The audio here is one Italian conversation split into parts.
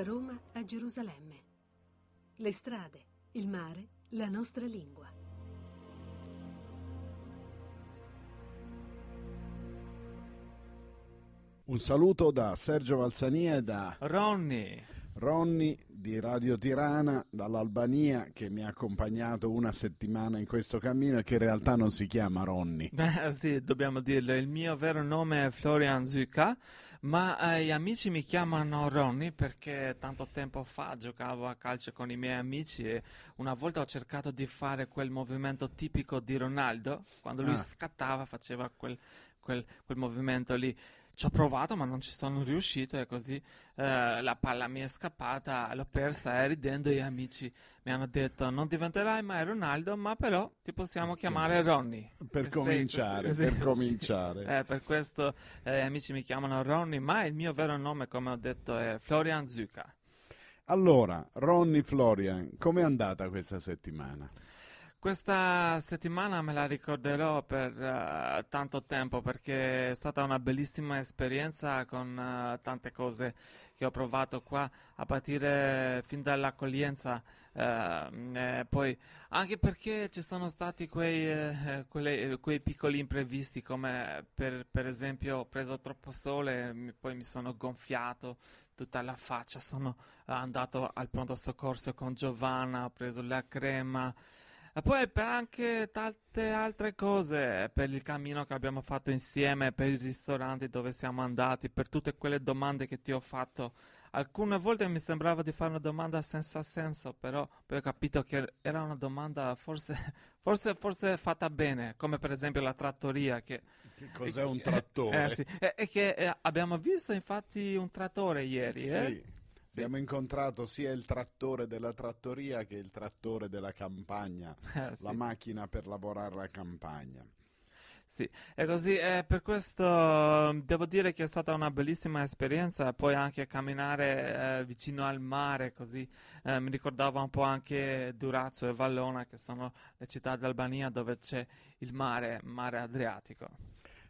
Da Roma a Gerusalemme. Le strade, il mare, la nostra lingua. Un saluto da Sergio Valsania e da Ronny. Ronny di Radio Tirana dall'Albania che mi ha accompagnato una settimana in questo cammino e che in realtà non si chiama Ronny. Beh, sì, dobbiamo dirlo. Il mio vero nome è Florian Zucca, ma eh, gli amici mi chiamano Ronny perché tanto tempo fa giocavo a calcio con i miei amici e una volta ho cercato di fare quel movimento tipico di Ronaldo. Quando lui Ah. scattava faceva quel, quel- quel movimento lì. Ci ho provato ma non ci sono riuscito e così eh, la palla mi è scappata, l'ho persa e ridendo gli amici mi hanno detto non diventerai mai Ronaldo ma però ti possiamo chiamare Ronny. Per Sì, cominciare, così, per sì. cominciare. Eh, per questo eh, gli amici mi chiamano Ronny ma il mio vero nome come ho detto è Florian Zucca. Allora, Ronny Florian, com'è andata questa settimana? Questa settimana me la ricorderò per eh, tanto tempo perché è stata una bellissima esperienza con eh, tante cose che ho provato qua a partire fin dall'accoglienza, e poi anche perché ci sono stati quei, eh, quelle- quei piccoli imprevisti come per, per esempio ho preso troppo sole, poi mi sono gonfiato tutta la faccia, sono andato al pronto soccorso con Giovanna, ho preso la crema. E poi per anche tante altre cose, per il cammino che abbiamo fatto insieme, per i ristoranti dove siamo andati, per tutte quelle domande che ti ho fatto. Alcune volte mi sembrava di fare una domanda senza senso, però poi ho capito che era una domanda forse, forse, forse fatta bene, come per esempio la trattoria che... Che cos'è un trattore? Eh, sì. E, e che eh, abbiamo visto infatti un trattore ieri, eh? Abbiamo incontrato sia il trattore della trattoria che il trattore della campagna, Eh, sì. la macchina per lavorare la campagna. Sì, è così, e per questo eh, devo dire che è stata una bellissima esperienza, poi anche camminare eh, vicino al mare, così eh, mi ricordava un po' anche Durazzo e Vallona, che sono le città d'Albania dove c'è il mare, mare Adriatico.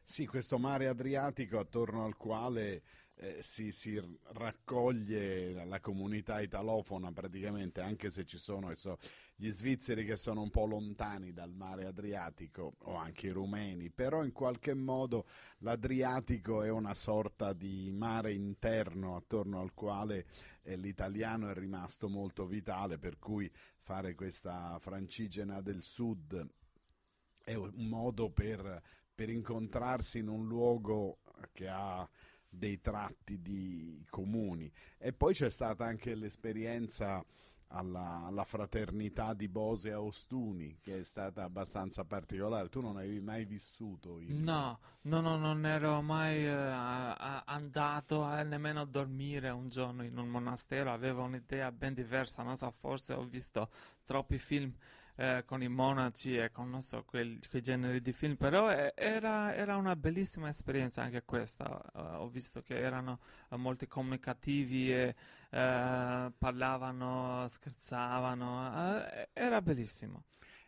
Sì, questo mare Adriatico attorno al quale eh, si, si raccoglie la, la comunità italofona praticamente, anche se ci sono so, gli svizzeri che sono un po' lontani dal mare Adriatico o anche i rumeni, però in qualche modo l'Adriatico è una sorta di mare interno attorno al quale eh, l'italiano è rimasto molto vitale, per cui fare questa francigena del sud è un modo per, per incontrarsi in un luogo che ha dei tratti di comuni. E poi c'è stata anche l'esperienza alla, alla fraternità di Bose a Ostuni, che è stata abbastanza particolare. Tu non avevi mai vissuto il... No, no, no, non ero mai eh, a- a- andato a nemmeno dormire un giorno in un monastero, avevo un'idea ben diversa, non so, forse ho visto troppi film eh, con i monaci e con, non so, quel- quei generi di film, però eh, era, era una bellissima esperienza anche questa, Eh, ho visto che erano eh, molto comunicativi e eh, parlavano, scherzavano, era bellissimo.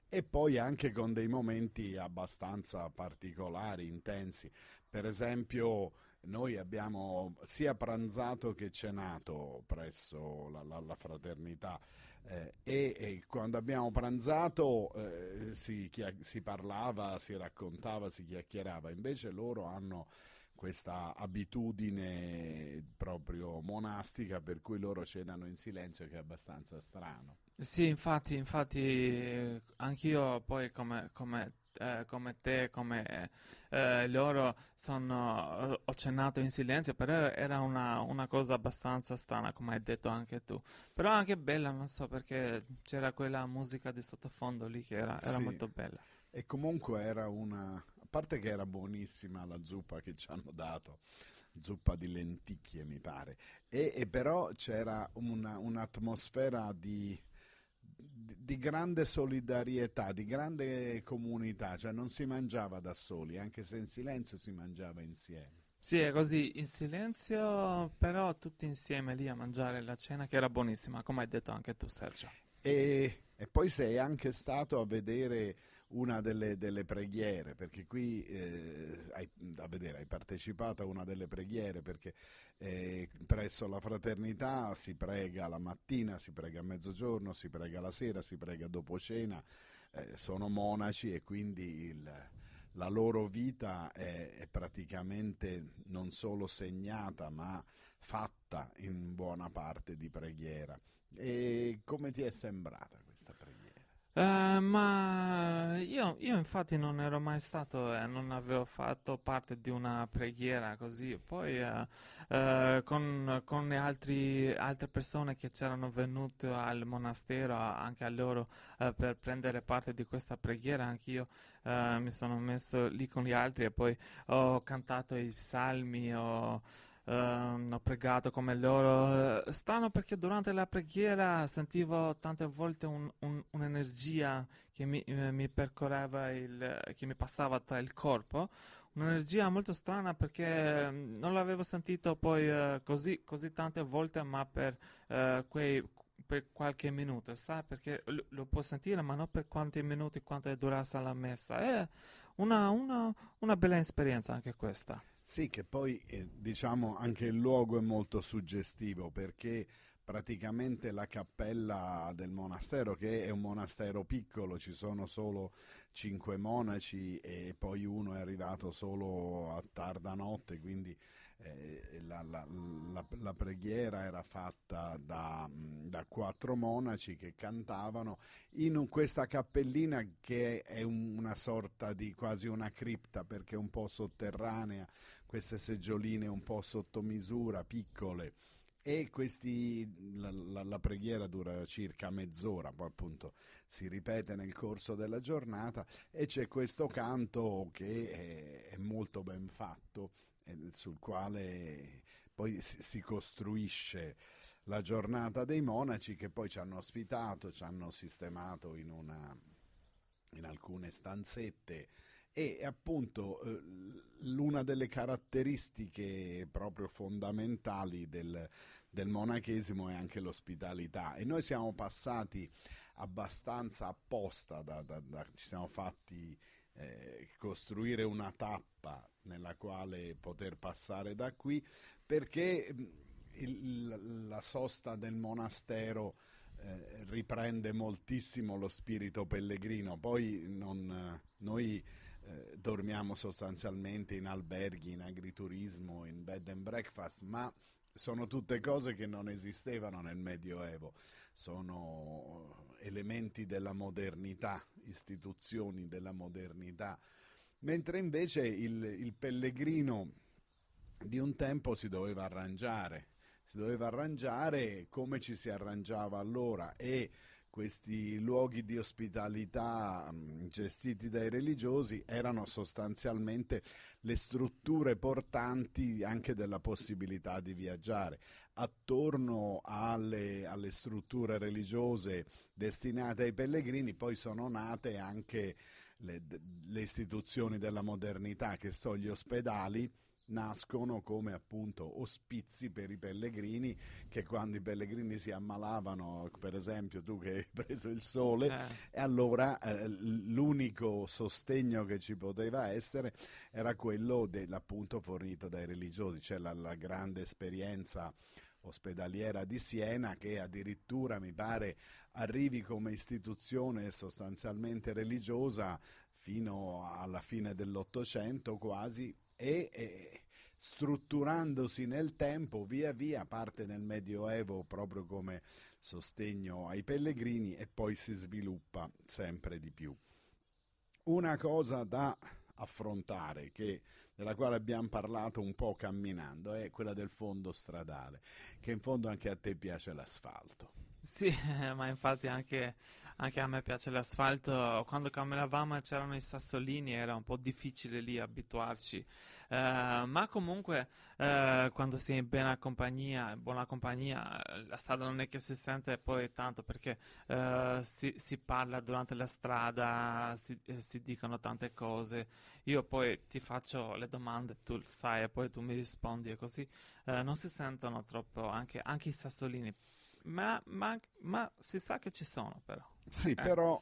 E poi anche con dei momenti abbastanza particolari, intensi. Per esempio, noi abbiamo sia pranzato che cenato presso la, la- la fraternità eh, e, e quando abbiamo pranzato eh, si, chia- si parlava, si raccontava, si chiacchierava. Invece loro hanno questa abitudine proprio monastica per cui loro cenano in silenzio che è abbastanza strano. Sì, infatti, infatti eh, anch'io poi come, come, eh, come te, come eh, loro, sono, ho cenato in silenzio, però era una, una cosa abbastanza strana, come hai detto anche tu. Però anche bella, non so perché c'era quella musica di sottofondo lì che era, era Sì. molto bella. E comunque era una... a parte che era buonissima la zuppa che ci hanno dato, zuppa di lenticchie mi pare, e, e però c'era una- un'atmosfera di, di, grande solidarietà, di grande comunità, cioè non si mangiava da soli, anche se in silenzio si mangiava insieme. Sì, è così, in silenzio, però tutti insieme lì a mangiare la cena che era buonissima, come hai detto anche tu, Sergio. E, e poi sei anche stato a vedere una delle, delle preghiere, perché qui eh, hai, da vedere, hai partecipato a una delle preghiere, perché eh, presso la fraternità si prega la mattina, si prega a mezzogiorno, si prega la sera, si prega dopo cena, eh, sono monaci e quindi il, la loro vita è, è, praticamente non solo segnata ma fatta in buona parte di preghiera. E come ti è sembrata questa preghiera? Uh, ma io, io, infatti non ero mai stato e eh, non avevo fatto parte di una preghiera così. Poi uh, uh, con, con le altri, altre persone che c'erano venute al monastero, anche a loro, per prendere parte di questa preghiera, anch'io mi sono messo lì con gli altri e poi ho cantato i psalmi. Ho, ho pregato come loro. Strano perché durante la preghiera sentivo tante volte un, un, un'energia che mi, eh, mi, percorreva, il, che mi passava tra il corpo. Un'energia molto strana perché mm, non l'avevo sentito poi uh, così, così, tante volte, ma per, quei, per qualche minuto, sai? Perché lo, lo, può sentire, ma non per quanti minuti, quanto è durata la messa. È una, una, una bella esperienza anche questa. Sì, che poi eh, diciamo anche il luogo è molto suggestivo perché praticamente la cappella del monastero, che è un monastero piccolo, ci sono solo cinque monaci e poi uno è arrivato solo a tarda notte, quindi eh, la, la, la, la, preghiera era fatta da, da, quattro monaci che cantavano in questa cappellina che è una sorta di quasi una cripta perché è un po' sotterranea, queste seggioline un po' sotto misura, piccole. E questi, la, la, la, preghiera dura circa mezz'ora, poi appunto si ripete nel corso della giornata e c'è questo canto che è, è molto ben fatto sul quale poi si costruisce la giornata dei monaci che poi ci hanno ospitato, ci hanno sistemato in, una, in alcune stanzette e appunto eh, l'una delle caratteristiche proprio fondamentali del, del monachesimo è anche l'ospitalità e noi siamo passati abbastanza apposta, da, da, da, ci siamo fatti eh, costruire una tappa nella quale poter passare da qui perché il, la sosta del monastero eh, riprende moltissimo lo spirito pellegrino. Poi non, noi eh, dormiamo sostanzialmente in alberghi, in agriturismo, in bed and breakfast, ma sono tutte cose che non esistevano nel Medioevo, sono elementi della modernità, istituzioni della modernità, mentre invece il, il pellegrino di un tempo si doveva arrangiare, si doveva arrangiare come ci si arrangiava allora e questi luoghi di ospitalità mm, gestiti dai religiosi erano sostanzialmente le strutture portanti anche della possibilità di viaggiare. Attorno alle, alle strutture religiose destinate ai pellegrini poi sono nate anche le, le istituzioni della modernità, che sono gli ospedali, nascono come appunto ospizi per i pellegrini che quando i pellegrini si ammalavano, per esempio tu che hai preso il sole, eh. e allora eh, l'unico sostegno che ci poteva essere era quello dell'appunto fornito dai religiosi, cioè la, la grande esperienza ospedaliera di Siena che addirittura mi pare arrivi come istituzione sostanzialmente religiosa fino alla fine dell'Ottocento quasi e, e, strutturandosi nel tempo via via parte nel Medioevo proprio come sostegno ai pellegrini e poi si sviluppa sempre di più. Una cosa da affrontare che, della quale abbiamo parlato un po' camminando è quella del fondo stradale, che in fondo anche a te piace l'asfalto. Sì, ma infatti anche, anche, a me piace l'asfalto. Quando camminavamo c'erano i sassolini era un po' difficile lì abituarci. Uh, ma comunque uh, quando si è in buona compagnia, in buona compagnia, la strada non è che si sente poi tanto perché uh, si, si, parla durante la strada, si, si, dicono tante cose. Io poi ti faccio le domande, tu sai e poi tu mi rispondi e così non si sentono troppo anche, anche i sassolini ma, ma, ma, si sa che ci sono però. Sì, eh. però,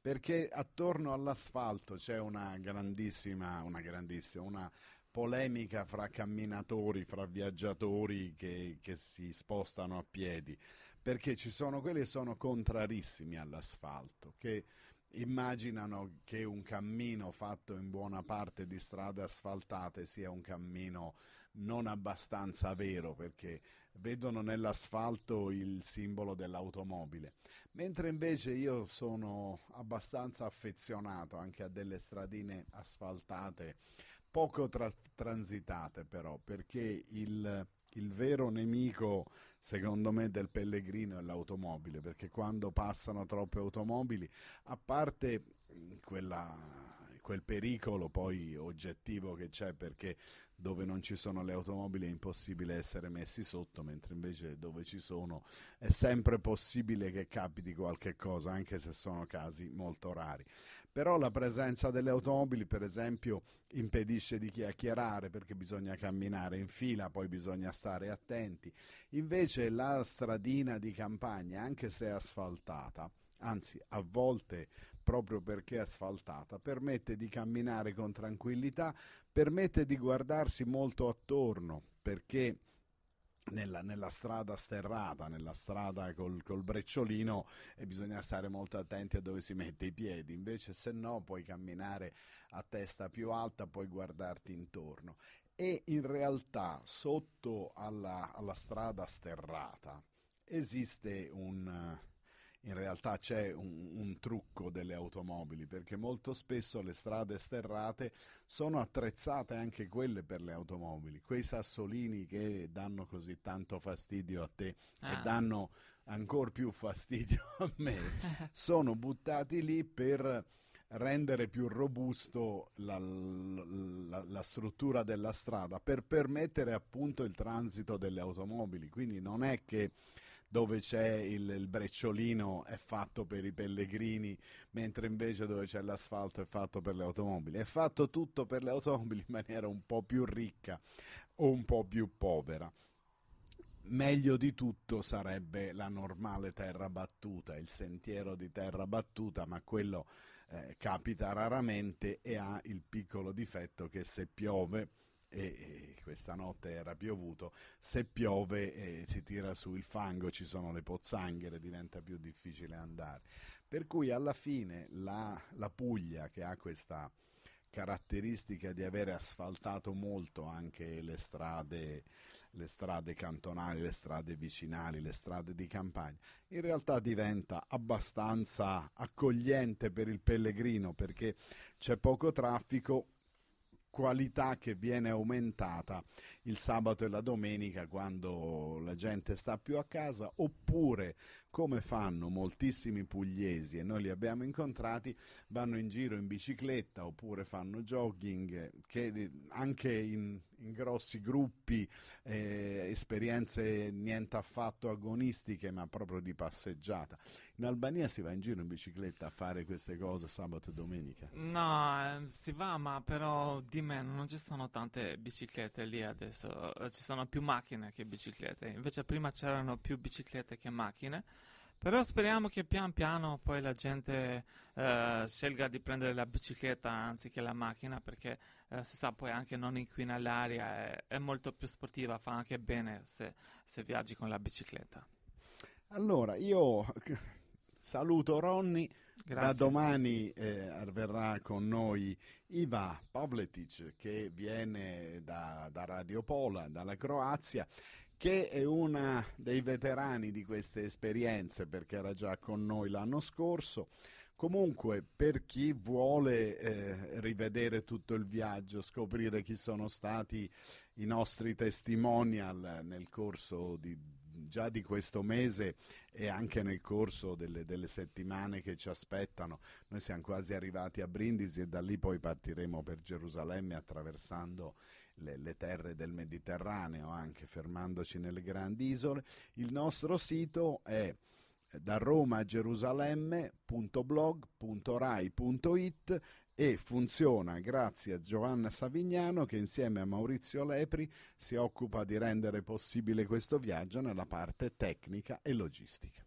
perché attorno all'asfalto c'è una grandissima, una grandissima, una polemica fra camminatori, fra viaggiatori che, che si spostano a piedi, perché ci sono quelli che sono contrarissimi all'asfalto, che immaginano che un cammino fatto in buona parte di strade asfaltate sia un cammino non abbastanza vero perché vedono nell'asfalto il simbolo dell'automobile, mentre invece io sono abbastanza affezionato anche a delle stradine asfaltate, poco tra- transitate però, perché il, il vero nemico secondo me del pellegrino è l'automobile, perché quando passano troppe automobili, a parte quella quel pericolo poi oggettivo che c'è perché dove non ci sono le automobili è impossibile essere messi sotto, mentre invece dove ci sono è sempre possibile che capiti qualche cosa, anche se sono casi molto rari. Però la presenza delle automobili, per esempio, impedisce di chiacchierare perché bisogna camminare in fila, poi bisogna stare attenti. Invece la stradina di campagna, anche se è asfaltata, anzi a volte proprio perché è asfaltata, permette di camminare con tranquillità, permette di guardarsi molto attorno perché nella, nella, strada sterrata, nella strada col, col brecciolino e bisogna stare molto attenti a dove si mette i piedi, invece se no puoi camminare a testa più alta, puoi guardarti intorno. E in realtà sotto alla, alla strada sterrata esiste un in realtà c'è un, un, trucco delle automobili perché molto spesso le strade sterrate sono attrezzate anche quelle per le automobili, quei sassolini che danno così tanto fastidio a te ah. e danno ancora più fastidio a me, sono buttati lì per rendere più robusto la, la, la, struttura della strada per permettere appunto il transito delle automobili. Quindi non è che dove c'è il, il, brecciolino è fatto per i pellegrini, mentre invece dove c'è l'asfalto è fatto per le automobili. È fatto tutto per le automobili in maniera un po' più ricca o un po' più povera. Meglio di tutto sarebbe la normale terra battuta, il sentiero di terra battuta, ma quello eh, capita raramente e ha il piccolo difetto che se piove e, questa notte era piovuto, se piove eh, si tira su il fango, ci sono le pozzanghere, diventa più difficile andare. Per cui alla fine la, la Puglia che ha questa caratteristica di avere asfaltato molto anche le strade, le strade cantonali, le strade vicinali, le strade di campagna, in realtà diventa abbastanza accogliente per il pellegrino perché c'è poco traffico, qualità che viene aumentata il sabato e la domenica quando la gente sta più a casa oppure come fanno moltissimi pugliesi e noi li abbiamo incontrati vanno in giro in bicicletta oppure fanno jogging che anche in, in grossi gruppi eh, esperienze niente affatto agonistiche ma proprio di passeggiata. In Albania si va in giro in bicicletta a fare queste cose sabato e domenica? No eh, si va ma però di meno non ci sono tante biciclette lì adesso. Ci sono più macchine che biciclette, invece prima c'erano più biciclette che macchine. Però speriamo che pian piano poi la gente eh, scelga di prendere la bicicletta anziché la macchina perché eh, si sa poi anche non inquina l'aria, è, è, molto più sportiva, fa anche bene se, se viaggi con la bicicletta. Allora, io saluto Ronny Grazie. Da domani eh, verrà con noi Iva Pavletic che viene da, da Radio Pola, dalla Croazia, che è una dei veterani di queste esperienze perché era già con noi l'anno scorso. Comunque, per chi vuole eh, rivedere tutto il viaggio, scoprire chi sono stati i nostri testimonial nel corso di, già di questo mese e anche nel corso delle, delle, settimane che ci aspettano. Noi siamo quasi arrivati a Brindisi e da lì poi partiremo per Gerusalemme attraversando le, le terre del Mediterraneo, anche fermandoci nelle grandi isole. Il nostro sito è da Roma a Gerusalemme.blog.rai.it e funziona grazie a Giovanna Savignano che insieme a Maurizio Lepri si occupa di rendere possibile questo viaggio nella parte tecnica e logistica.